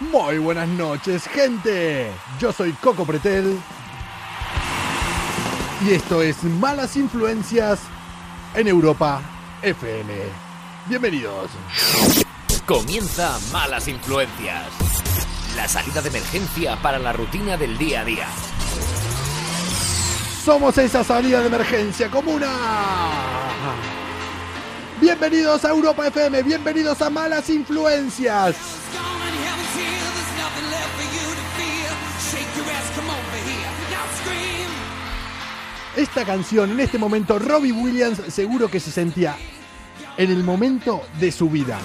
Muy buenas noches, gente. Yo soy Coco Pretel. Y esto es Malas Influencias en Europa FM. Bienvenidos. Comienza Malas Influencias. La salida de emergencia para la rutina del día a día. Somos esa salida de emergencia comuna. Bienvenidos a Europa FM, bienvenidos a Malas Influencias. Esta canción, en este momento, Robbie Williams seguro que se sentía en el momento de su vida.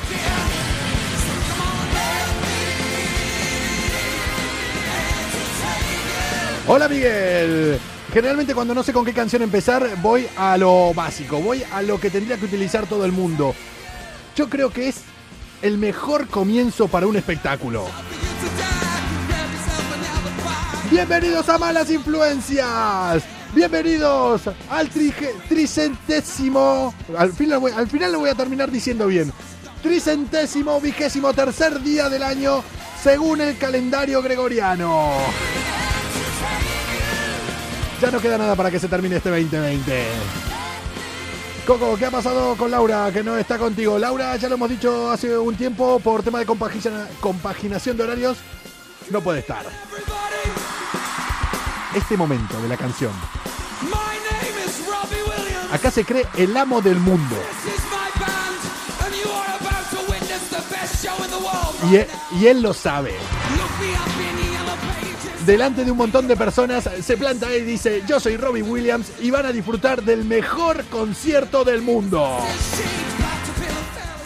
Hola Miguel. Generalmente cuando no sé con qué canción empezar, voy a lo básico, voy a lo que tendría que utilizar todo el mundo. Yo creo que es el mejor comienzo para un espectáculo. Bienvenidos a Malas Influencias. Bienvenidos al tricentésimo. Al final, al final lo voy a terminar diciendo bien. Tricentésimo vigésimo tercer día del año según el calendario gregoriano. Ya no queda nada para que se termine este 2020. Coco, ¿qué ha pasado con Laura que no está contigo? Laura, ya lo hemos dicho hace un tiempo, por tema de compaginación de horarios, no puede estar. Este momento de la canción Acá se cree el amo del mundo. Y él, y él lo sabe. Delante de un montón de personas se planta y dice, yo soy Robbie Williams y van a disfrutar del mejor concierto del mundo.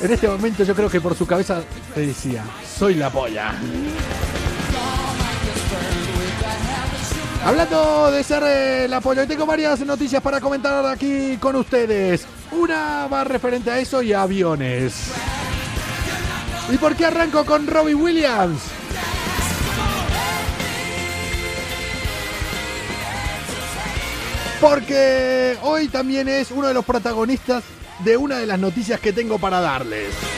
En este momento yo creo que por su cabeza te decía, soy la polla. Hablando de ser el eh, apoyo, tengo varias noticias para comentar aquí con ustedes. Una va referente a eso y a aviones. ¿Y por qué arranco con Robbie Williams? Porque hoy también es uno de los protagonistas de una de las noticias que tengo para darles.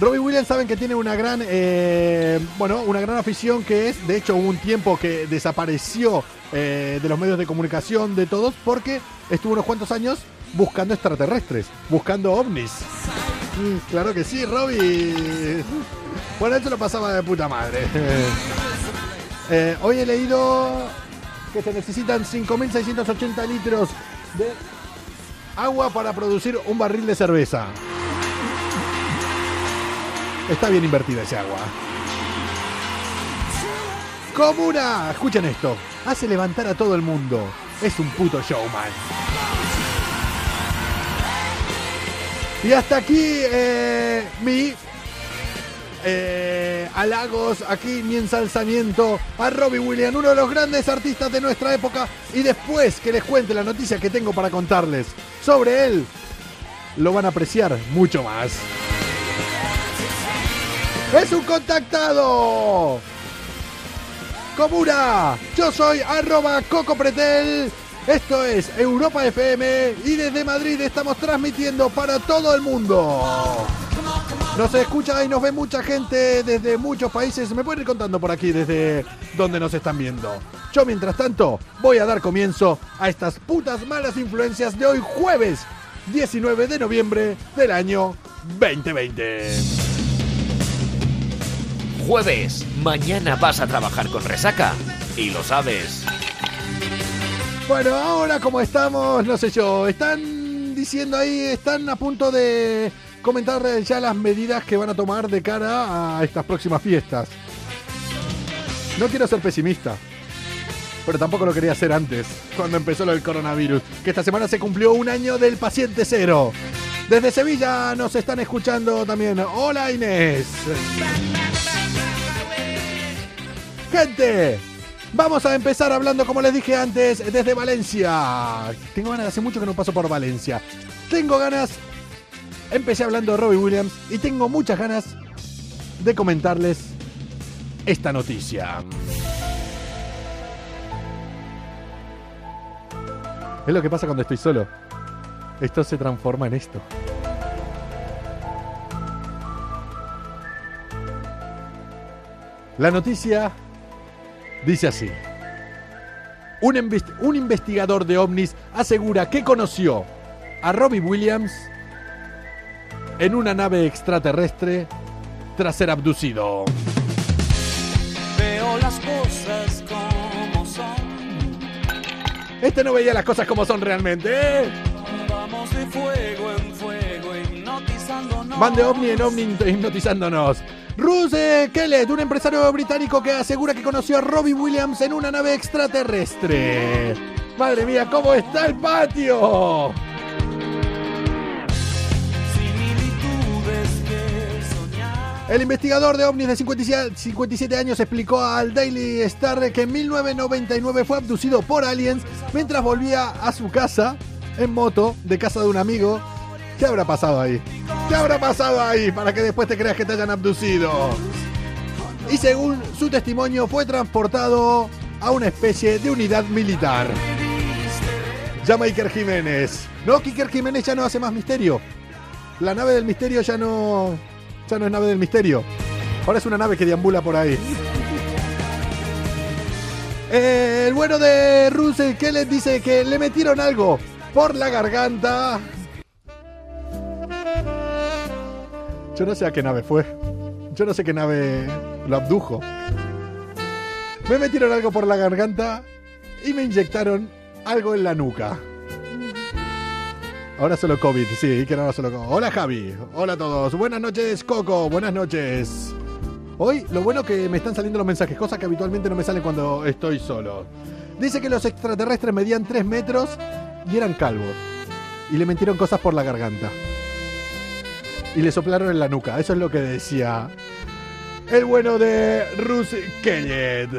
Robbie Williams saben que tiene una gran, eh, bueno, una gran afición que es, de hecho, hubo un tiempo que desapareció eh, de los medios de comunicación de todos porque estuvo unos cuantos años buscando extraterrestres, buscando ovnis. Mm, claro que sí, Robbie. Bueno, esto lo pasaba de puta madre. Eh, hoy he leído que se necesitan 5.680 litros de agua para producir un barril de cerveza. Está bien invertida ese agua. Comuna, escuchen esto. Hace levantar a todo el mundo. Es un puto showman. Y hasta aquí eh, mi eh, halagos, aquí mi ensalzamiento a Robbie Williams, uno de los grandes artistas de nuestra época. Y después que les cuente la noticia que tengo para contarles sobre él, lo van a apreciar mucho más. ¡Es un contactado! Comuna, yo soy arroba Coco Pretel. Esto es Europa FM y desde Madrid estamos transmitiendo para todo el mundo. Nos escucha y nos ve mucha gente desde muchos países. Me pueden ir contando por aquí desde donde nos están viendo. Yo mientras tanto voy a dar comienzo a estas putas malas influencias de hoy jueves 19 de noviembre del año 2020 jueves. Mañana vas a trabajar con resaca. Y lo sabes. Bueno, ahora como estamos, no sé yo, están diciendo ahí, están a punto de comentar ya las medidas que van a tomar de cara a estas próximas fiestas. No quiero ser pesimista, pero tampoco lo quería hacer antes, cuando empezó lo del coronavirus, que esta semana se cumplió un año del paciente cero. Desde Sevilla nos están escuchando también. Hola Inés. Gente, vamos a empezar hablando, como les dije antes, desde Valencia. Tengo ganas, hace mucho que no paso por Valencia. Tengo ganas, empecé hablando de Robbie Williams y tengo muchas ganas de comentarles esta noticia. Es lo que pasa cuando estoy solo. Esto se transforma en esto. La noticia dice así. Un, invest- un investigador de ovnis asegura que conoció a Robbie Williams en una nave extraterrestre tras ser abducido. Veo las cosas como son. Este no veía las cosas como son realmente. ¿eh? Vamos de fuego en fuego, hipnotizándonos. Van de ovni en ovni hipnotizándonos. Bruce Kellett, un empresario británico que asegura que conoció a Robbie Williams en una nave extraterrestre. Madre mía, ¿cómo está el patio? El investigador de ovnis de 57 57 años explicó al Daily Star que en 1999 fue abducido por aliens mientras volvía a su casa en moto de casa de un amigo. ¿Qué habrá pasado ahí? ¿Qué habrá pasado ahí para que después te creas que te hayan abducido? Y según su testimonio fue transportado a una especie de unidad militar. Llama Iker Jiménez. No, que Iker Jiménez ya no hace más misterio. La nave del misterio ya no. Ya no es nave del misterio. Ahora es una nave que deambula por ahí. El bueno de Russell Kellett dice que le metieron algo por la garganta. Yo no sé a qué nave fue. Yo no sé qué nave lo abdujo. Me metieron algo por la garganta y me inyectaron algo en la nuca. Ahora solo COVID, sí, que ahora solo COVID. Hola Javi, hola a todos. Buenas noches Coco, buenas noches. Hoy lo bueno que me están saliendo los mensajes, cosa que habitualmente no me salen cuando estoy solo. Dice que los extraterrestres medían 3 metros y eran calvos. Y le metieron cosas por la garganta. Y le soplaron en la nuca, eso es lo que decía el bueno de Rus Kellett.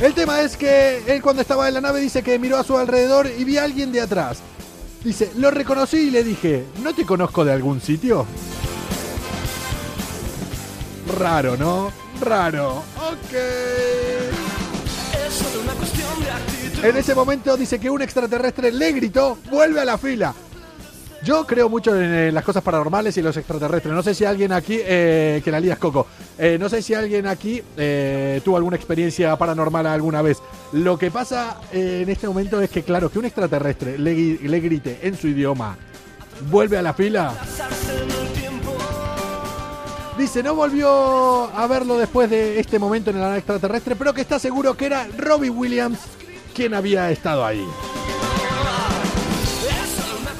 El tema es que él cuando estaba en la nave dice que miró a su alrededor y vi a alguien de atrás. Dice, lo reconocí y le dije, ¿no te conozco de algún sitio? Raro, ¿no? Raro. Ok. En ese momento dice que un extraterrestre le gritó, vuelve a la fila. Yo creo mucho en eh, las cosas paranormales y los extraterrestres. No sé si alguien aquí, eh, que la lías Coco, eh, no sé si alguien aquí tuvo alguna experiencia paranormal alguna vez. Lo que pasa en este momento es que, claro, que un extraterrestre le, le grite en su idioma, vuelve a la fila. El. Dice, no volvió a verlo después de este momento en nave extraterrestre, pero que está seguro que era Robbie Williams quien había estado ahí.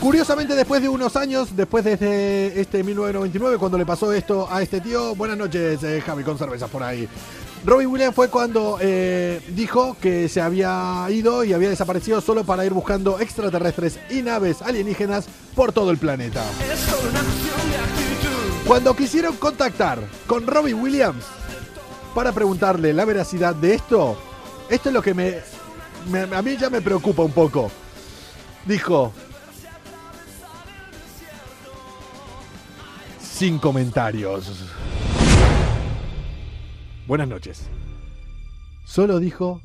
Curiosamente, después de unos años, después de este, este 1999, cuando le pasó esto a este tío, buenas noches, eh, Javi, con cervezas por ahí. Robbie Williams fue cuando eh, dijo que se había ido y había desaparecido solo para ir buscando extraterrestres y naves alienígenas por todo el planeta. Cuando quisieron contactar con Robbie Williams para preguntarle la veracidad de esto, esto es lo que me- a mí ya me preocupa un poco. Dijo sin comentarios. Buenas noches. Solo dijo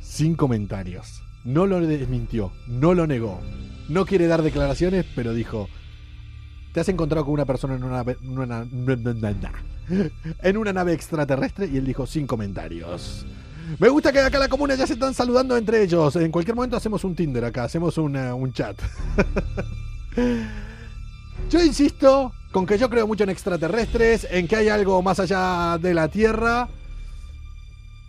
sin comentarios. No lo desmintió, no lo negó. No quiere dar declaraciones, pero dijo, te has encontrado con una persona en una, en una- nave extraterrestre y él dijo sin comentarios. Me gusta que acá la comuna ya se están saludando entre ellos. En cualquier momento hacemos un Tinder acá, hacemos un chat. yo insisto con que yo creo mucho en extraterrestres, en que hay algo más allá de la Tierra.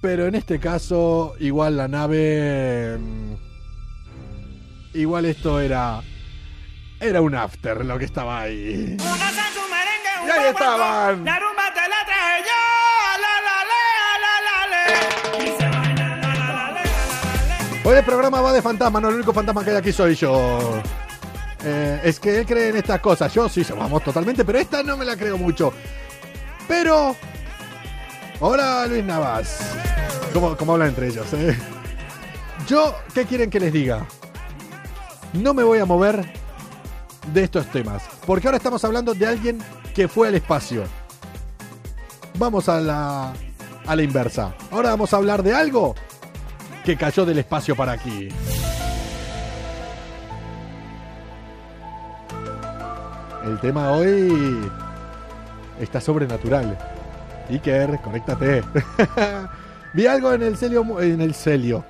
Pero en este caso, igual la nave... mm, Igual esto era... Era un after lo que estaba ahí. Y ahí estaban. La rumba te la traje yo. Hoy el programa va de fantasma, no el único fantasma que hay aquí soy yo. Eh, es que él cree en estas cosas. Yo sí, vamos totalmente, pero esta no me la creo mucho. Pero. Hola Luis Navas. ¿Cómo, cómo hablan entre ellos? eh? Yo, ¿qué quieren que les diga? No me voy a mover de estos temas. Porque ahora estamos hablando de alguien que fue al espacio. Vamos a la, a la inversa. Ahora vamos a hablar de algo que cayó del espacio para aquí. El tema hoy está sobrenatural. Iker, conéctate. Vi algo en el mu- en el cielo.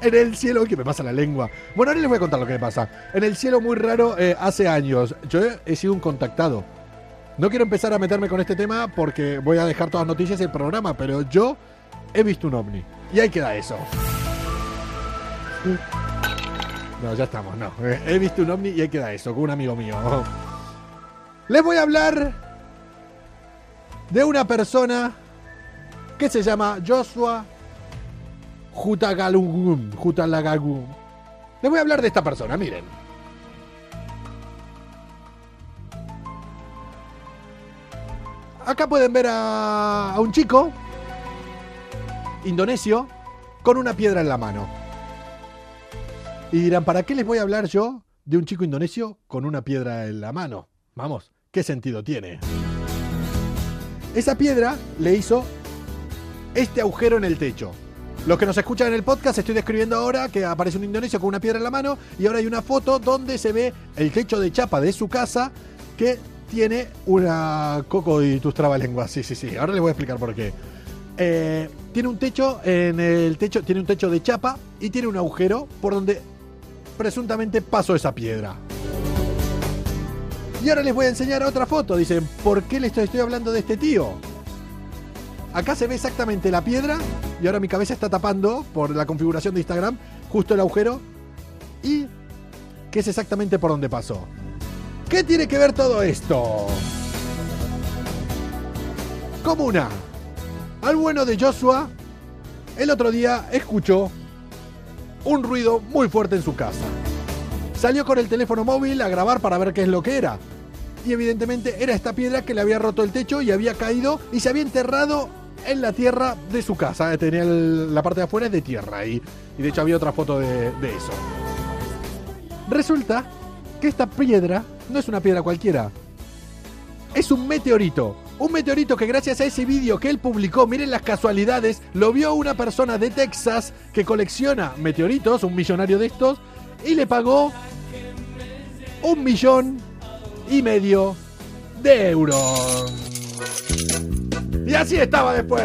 En el cielo, que me pasa la lengua. Bueno, ahora les voy a contar lo que me pasa. En el cielo muy raro eh, hace años. Yo he, he sido un contactado. No quiero empezar a meterme con este tema porque voy a dejar todas las noticias y el programa, pero yo he visto un ovni. Y ahí queda eso. No, ya estamos, no. Eh, He visto un ovni y ahí queda eso, con un amigo mío. Les voy a hablar de una persona que se llama Joshua Jutagalugum. Jutalagagum. Les voy a hablar de esta persona, miren. Acá pueden ver a, a un chico indonesio con una piedra en la mano. Y dirán, ¿para qué les voy a hablar yo de un chico indonesio con una piedra en la mano? Vamos, ¿qué sentido tiene? Esa piedra le hizo este agujero en el techo. Los que nos escuchan en el podcast, estoy describiendo ahora que aparece un indonesio con una piedra en la mano y ahora hay una foto donde se ve el techo de chapa de su casa que tiene una coco y tus trabalenguas. Sí, sí, sí. Ahora les voy a explicar por qué. Eh, tiene un techo en el techo, tiene un techo de chapa y tiene un agujero por donde presuntamente pasó esa piedra. Y ahora les voy a enseñar otra foto. Dicen, ¿por qué les estoy, hablando de este tío? Acá se ve exactamente la piedra y ahora mi cabeza está tapando por la configuración de Instagram justo el agujero y que es exactamente por donde pasó. ¿Qué tiene que ver todo esto? Como una. Al bueno de Joshua, el otro día escuchó un ruido muy fuerte en su casa. Salió con el teléfono móvil a grabar para ver qué es lo que era. Y evidentemente era esta piedra que le había roto el techo y había caído y se había enterrado en la tierra de su casa. Tenía el- la parte de afuera de tierra y, y de hecho había otra foto de, de eso. Resulta que esta piedra no es una piedra cualquiera. Es un meteorito. Un meteorito que gracias a ese vídeo que él publicó, miren las casualidades, lo vio una persona de Texas que colecciona meteoritos, un millonario de estos, y le pagó un millón y medio de euros. Y así estaba después.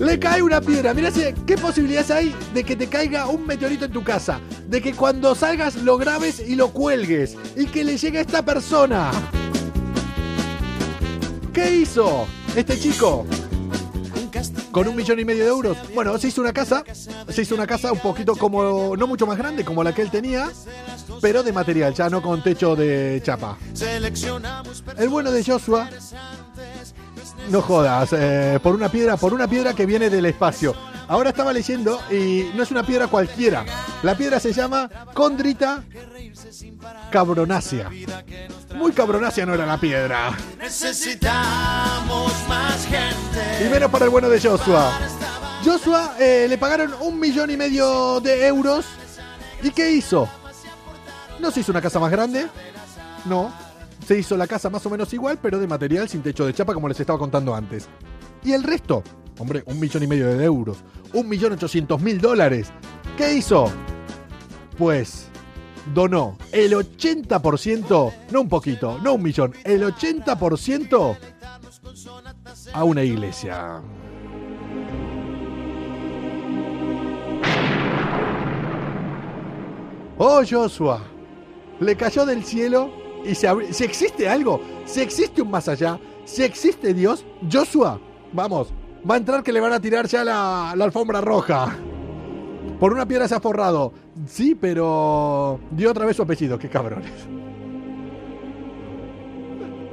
Le cae una piedra. Mira qué posibilidades hay de que te caiga un meteorito en tu casa. De que cuando salgas lo grabes y lo cuelgues. Y que le llegue a esta persona. ¿Qué hizo este chico? Con un millón y medio de euros. Bueno, se hizo una casa. Se hizo una casa un poquito como. No mucho más grande como la que él tenía. Pero de material, ya no con techo de chapa. El bueno de Joshua. No jodas, eh, por una piedra, por una piedra que viene del espacio. Ahora estaba leyendo y no es una piedra cualquiera. La piedra se llama Condrita cabronácea. Muy cabronácea no era la piedra. Necesitamos más gente. Y menos para el bueno de Joshua. Joshua eh, le pagaron un millón y medio de euros. ¿Y qué hizo? No se hizo una casa más grande. No. Se hizo la casa más o menos igual, pero de material sin techo de chapa, como les estaba contando antes. ¿Y el resto? Hombre, un millón y medio de euros. Un millón ochocientos mil dólares. ¿Qué hizo? Pues donó el 80%, no un poquito, no un millón, el 80% a una iglesia. Oh Joshua, le cayó del cielo y se abrió. Si existe algo, si existe un más allá, si existe Dios, Joshua, vamos, va a entrar que le van a tirar ya la, la alfombra roja. Por una piedra se ha forrado. Sí, pero dio otra vez su apellido, qué cabrones.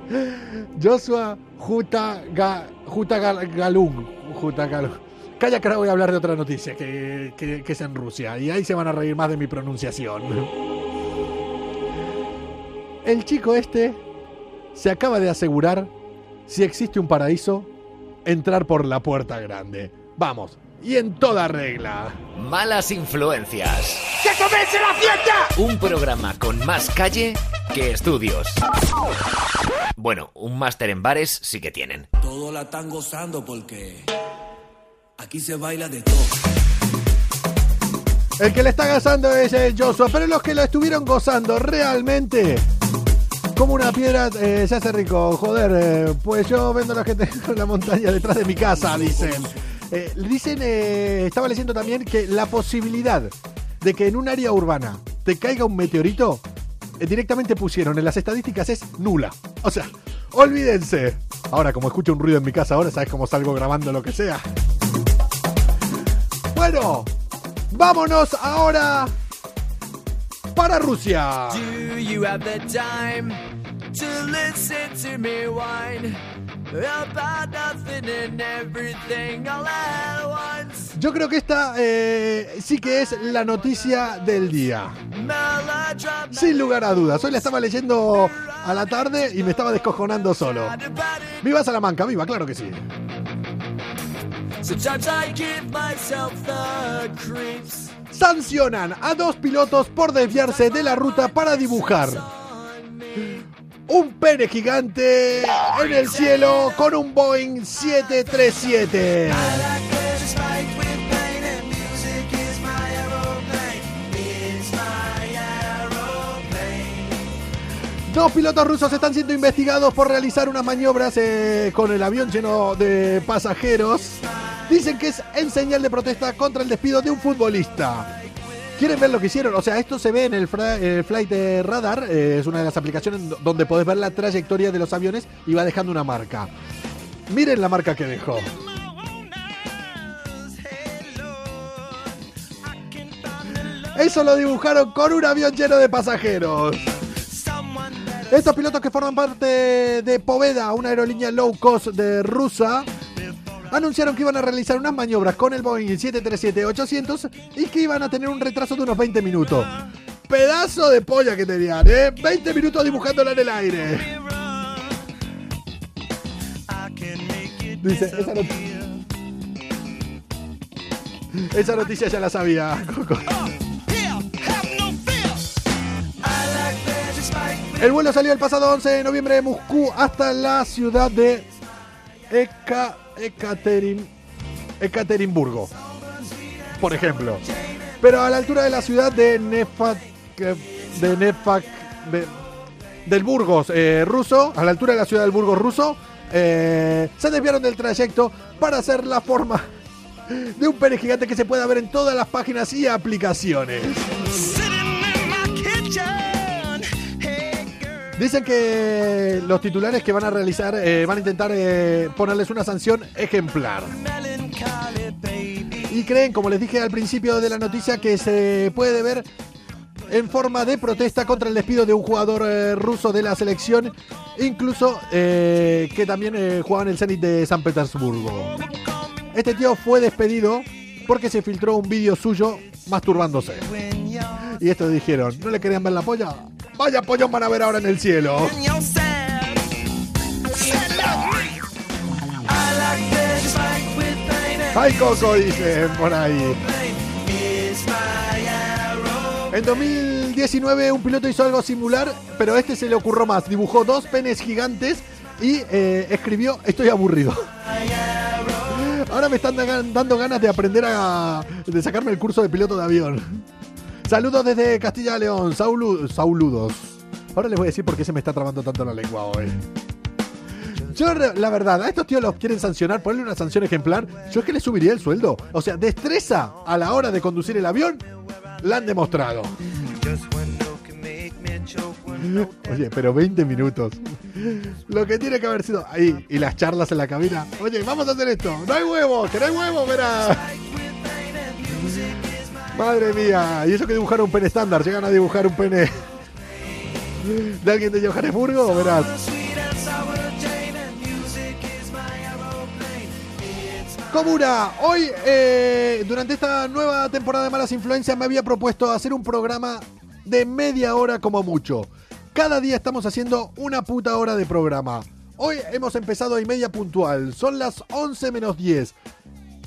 Joshua Jutaga, Jutagalung. Jutagalung. Calla que ahora voy a hablar de otra noticia que, que- que es en Rusia. Y ahí se van a reír más de mi pronunciación. El chico este se acaba de asegurar si existe un paraíso, entrar por la puerta grande. Vamos, y en toda regla. Malas influencias. ¡Que comience la fiesta! Un programa con más calle que estudios. Bueno, un máster en bares sí que tienen. Todos la están gozando porque aquí se baila de todo. El que le está gozando es el Joshua, pero los que lo estuvieron gozando realmente Como una piedra eh, se hace rico, joder, eh, pues yo vendo las que tengo en la montaña detrás de mi casa, dicen. Eh, dicen, eh, estaba leyendo también que la posibilidad de que en un área urbana te caiga un meteorito, eh, directamente pusieron en las estadísticas es nula. O sea, olvídense. Ahora, como escucho un ruido en mi casa, ahora sabes cómo salgo grabando lo que sea. Bueno, vámonos ahora para Rusia. Do you have the time about nothing and everything all at once? Yo creo que esta eh, sí que es la noticia del día. Sin lugar a dudas. Hoy la estaba leyendo a la tarde y me estaba descojonando solo. ¡Viva Salamanca! ¡Viva! Claro que sí. Sometimes I give myself the creeps. Sancionan a dos pilotos por desviarse de la ruta para dibujar un pene gigante en el cielo con un Boeing 737. Dos pilotos rusos están siendo investigados por realizar unas maniobras eh, con el avión lleno de pasajeros. Dicen que es en señal de protesta contra el despido de un futbolista. ¿Quieren ver lo que hicieron? O sea, esto se ve en el, Flight Radar, eh, es una de las aplicaciones do- donde podés ver la trayectoria de los aviones y va dejando una marca. Miren la marca que dejó. Eso lo dibujaron con un avión lleno de pasajeros. Estos pilotos que forman parte de Poveda, una aerolínea low cost de rusa, anunciaron que iban a realizar unas maniobras con el Boeing 737-800 y que iban a tener un retraso de unos 20 minutos. Pedazo de polla que tenían, ¿eh? 20 minutos dibujándola en el aire. Dice, esa, not- esa noticia ya la sabía, Coco. El vuelo salió el pasado 11 de noviembre de Moscú hasta la ciudad de Eka, Ekaterin, Ekaterinburgo, por ejemplo. Pero a la altura de la ciudad de Nefak, de Nefak, de- del Burgos eh, ruso, a la altura de la ciudad del Burgos ruso, eh, se desviaron del trayecto para hacer la forma de un pene gigante que se pueda ver en todas las páginas y aplicaciones. Dicen que los titulares que van a realizar eh, van a intentar eh, ponerles una sanción ejemplar. Y creen, como les dije al principio de la noticia, que se puede ver en forma de protesta contra el despido de un jugador eh, ruso de la selección, incluso que también jugaba en el Zenit de San Petersburgo. Este tío fue despedido porque se filtró un vídeo suyo masturbándose. Y esto dijeron, ¿no le querían ver la polla? Vaya pollón van a ver ahora en el cielo. ¡Ay, Coco! Dicen por ahí. En 2019 un piloto hizo algo similar, pero a este se le ocurrió más. Dibujó dos penes gigantes y eh, escribió Estoy aburrido. Ahora me están da- dando ganas de aprender a... de sacarme el curso de piloto de avión. Saludos desde Castilla León, Saulu- Sauludos. Ahora les voy a decir por qué se me está trabando tanto la lengua hoy. Yo, la verdad, a estos tíos los quieren sancionar, ponerle una sanción ejemplar. Yo es que les subiría el sueldo. O sea, destreza a la hora de conducir el avión, la han demostrado. Oye, pero 20 minutos. Lo que tiene que haber sido ahí y las charlas en la cabina. Oye, vamos a hacer esto. No hay huevo, que no hay huevo, verá. Madre mía, y eso que dibujaron un pene estándar, llegan a dibujar un pene de alguien de Johannesburgo, verás. Comuna, hoy eh, durante esta nueva temporada de Malas Influencias me había propuesto hacer un programa de media hora como mucho. Cada día estamos haciendo una puta hora de programa. Hoy hemos empezado y media puntual, son las 11 menos 10.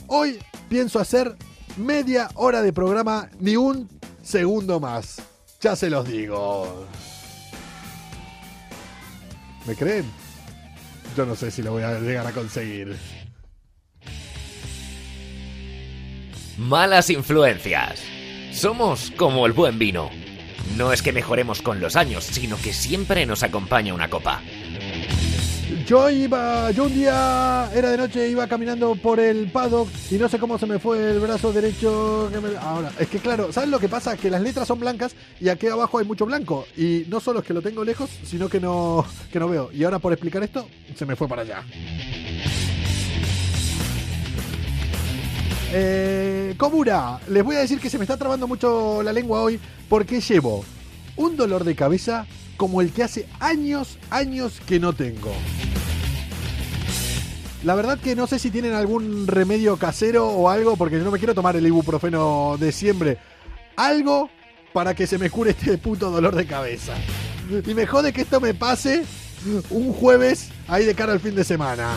Hoy pienso hacer media hora de programa, ni un segundo más. Ya se los digo. ¿Me creen? Yo no sé si lo voy a llegar a conseguir. Malas influencias. Somos como el buen vino. No es que mejoremos con los años, sino que siempre nos acompaña una copa. Yo iba, yo un día era de noche, iba caminando por el paddock y no sé cómo se me fue el brazo derecho. que me- Ahora, es que claro, ¿sabes lo que pasa? Que las letras son blancas y aquí abajo hay mucho blanco. Y no solo es que lo tengo lejos, sino que no, que no veo. Y ahora por explicar esto, se me fue para allá. Eh, les voy a decir que se me está trabando mucho la lengua hoy porque llevo un dolor de cabeza como el que hace años, años que no tengo. La verdad que no sé si tienen algún remedio casero o algo, porque yo no me quiero tomar el ibuprofeno de siempre. Algo para que se me cure este puto dolor de cabeza. Y me jode que esto me pase un jueves ahí de cara al fin de semana.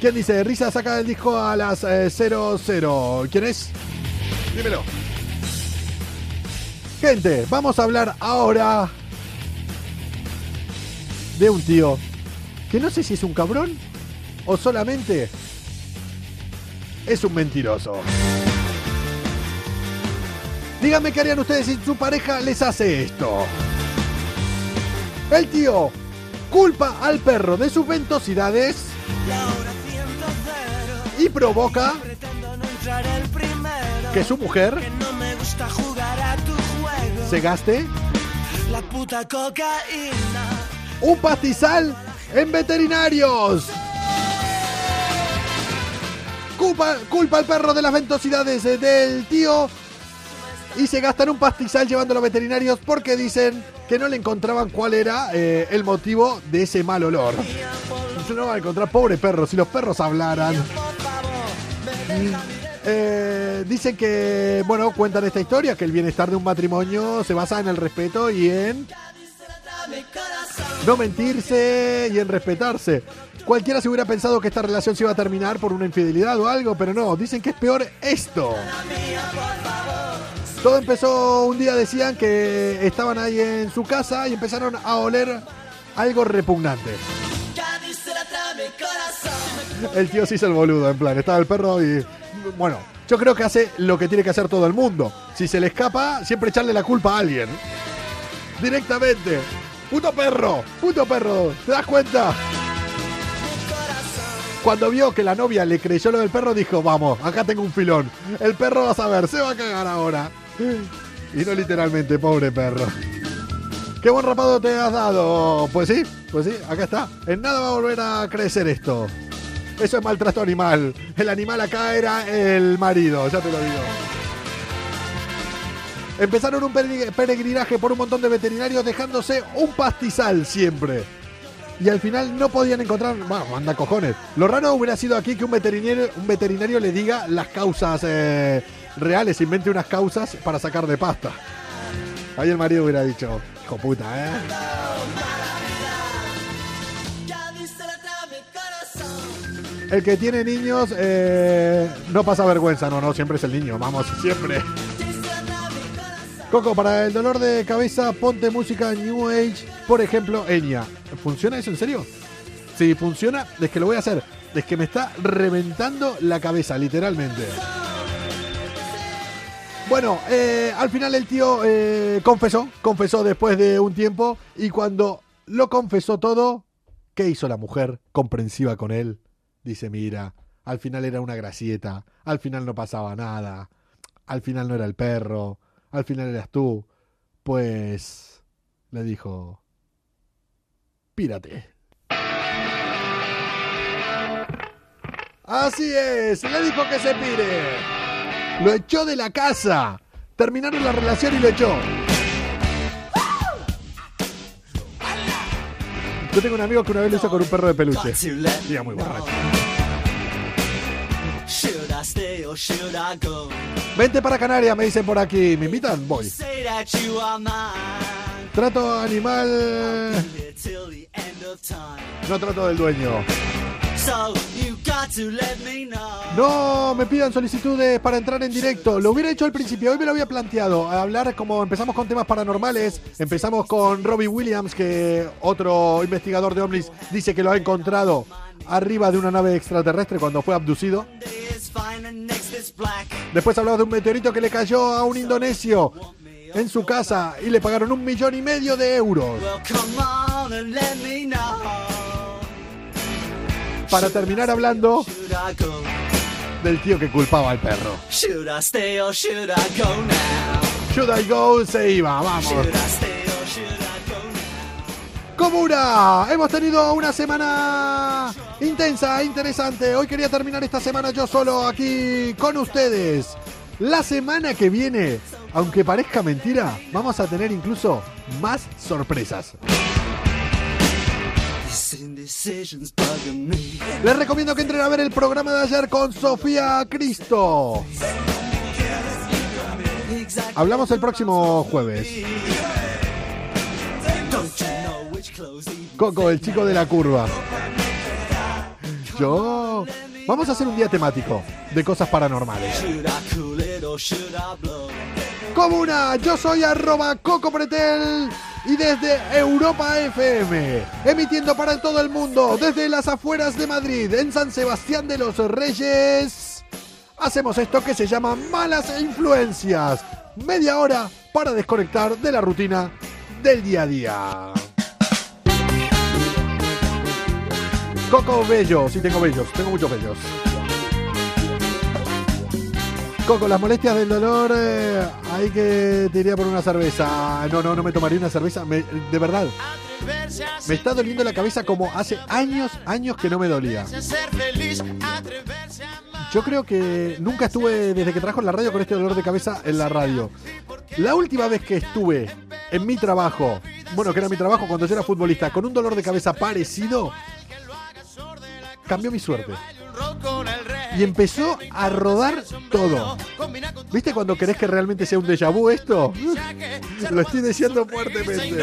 ¿Quién dice? Risa saca el disco a las eh, 00. ¿Quién es? Dímelo. Gente, vamos a hablar ahora de un tío que no sé si es un cabrón o solamente es un mentiroso. Díganme qué harían ustedes si su pareja les hace esto. El tío culpa al perro de sus ventosidades y provoca que su mujer se gaste La puta cocaína. un pastizal en veterinarios. Culpa, culpa al perro de las ventosidades eh, del tío y se gastan un pastizal llevándolo a veterinarios porque dicen que no le encontraban cuál era eh, el motivo de ese mal olor. No va a encontrar, pobre perro, si los perros hablaran. Eh, dicen que, bueno, cuentan esta historia, que el bienestar de un matrimonio se basa en el respeto y en no mentirse y en respetarse. Cualquiera se hubiera pensado que esta relación se iba a terminar por una infidelidad o algo, pero no, dicen que es peor esto. Todo empezó un día, decían que estaban ahí en su casa y empezaron a oler algo repugnante. El tío se hizo el boludo, en plan, estaba el perro y. Bueno, yo creo que hace lo que tiene que hacer todo el mundo. Si se le escapa, siempre echarle la culpa a alguien. Directamente. Puto perro, puto perro, ¿te das cuenta? Cuando vio que la novia le creyó lo del perro, dijo, vamos, acá tengo un filón. El perro va a saber, se va a cagar ahora. Y no literalmente, pobre perro. ¿Qué buen rapado te has dado? Pues sí, pues sí, acá está. En nada va a volver a crecer esto. Eso es maltrato animal. El animal acá era el marido, ya te lo digo. Empezaron un pere- peregrinaje por un montón de veterinarios dejándose un pastizal siempre. Y al final no podían encontrar. Bueno, manda cojones. Lo raro hubiera sido aquí que un veterinario, un veterinario le diga las causas eh, reales, invente unas causas para sacar de pasta. Ahí el marido hubiera dicho, hijo puta, ¿eh? El que tiene niños eh, no pasa vergüenza, no, no, siempre es el niño, vamos, siempre. Coco, para el dolor de cabeza, ponte música New Age, por ejemplo, Enya. ¿Funciona eso en serio? Si funciona, es que lo voy a hacer. Es que me está reventando la cabeza, literalmente. Bueno, eh, al final el tío eh, confesó, confesó después de un tiempo y cuando lo confesó todo, ¿qué hizo la mujer comprensiva con él? Dice, mira, al final era una gracieta, al final no pasaba nada, al final no era el perro, al final eras tú. Pues le dijo, pírate. Así es, le dijo que se pire. Lo echó de la casa. Terminaron la relación y lo echó. Yo tengo un amigo que una vez lo hizo con un perro de peluche. Y era muy borracho. Vente para Canarias, me dicen por aquí. ¿Me invitan? Voy. Trato animal. No trato del dueño. So you got to let me know. No me pidan solicitudes para entrar en directo. Lo hubiera hecho al principio, hoy me lo había planteado. A hablar como empezamos con temas paranormales. Empezamos con Robbie Williams, que otro investigador de ovnis dice que lo ha encontrado arriba de una nave extraterrestre cuando fue abducido. Después hablamos de un meteorito que le cayó a un indonesio en su casa y le pagaron un millón y medio de euros. Para terminar hablando del tío que culpaba al perro. Should I go? Se iba, vamos. Comuna, hemos tenido una semana intensa, interesante. Hoy quería terminar esta semana yo solo aquí con ustedes. La semana que viene, aunque parezca mentira, vamos a tener incluso más sorpresas. Les recomiendo que entren a ver el programa de ayer con Sofía Cristo. Hablamos el próximo jueves. Coco, el chico de la curva. Yo... Vamos a hacer un día temático de cosas paranormales. Comuna, yo soy arroba Coco Pretel y desde Europa FM, emitiendo para todo el mundo, desde las afueras de Madrid, en San Sebastián de los Reyes, hacemos esto que se llama Malas Influencias. Media hora para desconectar de la rutina del día a día. Coco Bello, sí tengo bellos, tengo muchos bellos. Coco, las molestias del dolor, eh, hay que te iría por una cerveza. No, no, no me tomaría una cerveza. me- de verdad, me está doliendo la cabeza como hace años, años que no me dolía. Yo creo que nunca estuve, desde que trabajo en la radio, con este dolor de cabeza en la radio. La última vez que estuve en mi trabajo, bueno, que era mi trabajo cuando yo era futbolista, con un dolor de cabeza parecido, cambió mi suerte. Y empezó a rodar todo. ¿Viste cuando querés que realmente sea un déjà vu esto? Lo estoy diciendo fuertemente.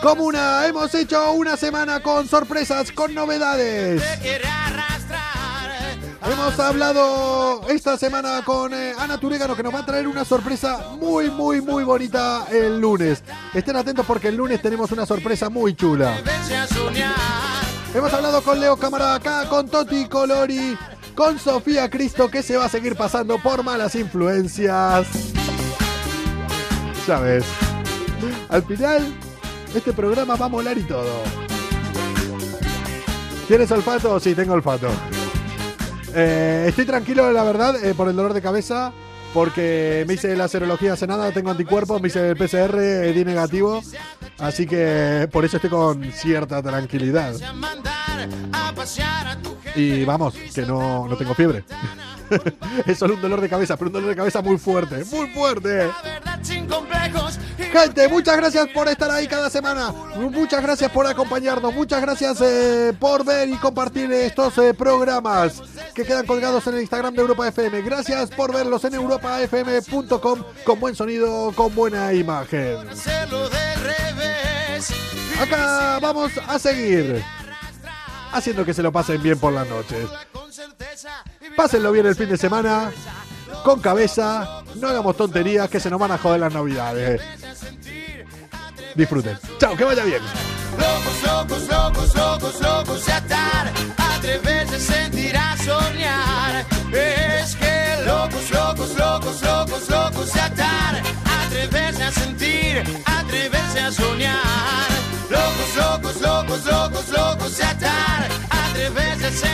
con Comuna, hemos hecho una semana con sorpresas, con novedades. Hemos hablado esta semana con eh, Ana Turegano que nos va a traer una sorpresa muy, muy, muy bonita el lunes. Estén atentos porque el lunes tenemos una sorpresa muy chula. Hemos hablado con Leo Cámara acá, con Toti Colori, con Sofía Cristo que se va a seguir pasando por malas influencias. Ya ves. Al final, este programa va a molar y todo. ¿Tienes olfato? Sí, tengo olfato. Eh, estoy tranquilo, la verdad, eh, por el dolor de cabeza. Porque me hice la serología hace nada, tengo anticuerpos, me hice el PCR, eh, di negativo. Así que por eso estoy con cierta tranquilidad. Y vamos, que no, no tengo fiebre. es solo un dolor de cabeza, pero un dolor de cabeza muy fuerte, muy fuerte. Complejos. Gente, muchas gracias por estar ahí cada semana. Muchas gracias por acompañarnos. Muchas gracias eh, por ver y compartir estos eh, programas que quedan colgados en el Instagram de Europa FM. Gracias por verlos en europafm.com con buen sonido, con buena imagen. Acá vamos a seguir haciendo que se lo pasen bien por las noches. Pásenlo bien el fin de semana, con cabeza, no hagamos tonterías que se nos van a joder las navidades. Disfruten. Chao, que vaya bien. Locos, locos, locos, locos, locos de atar, atreverse a sentir, a soñar. Es que locos, locos, locos, locos, locos atar, atreverse a sentir, atreverse a soñar. Locos, locos, locos, locos, locos de atar, atreverse a sentir,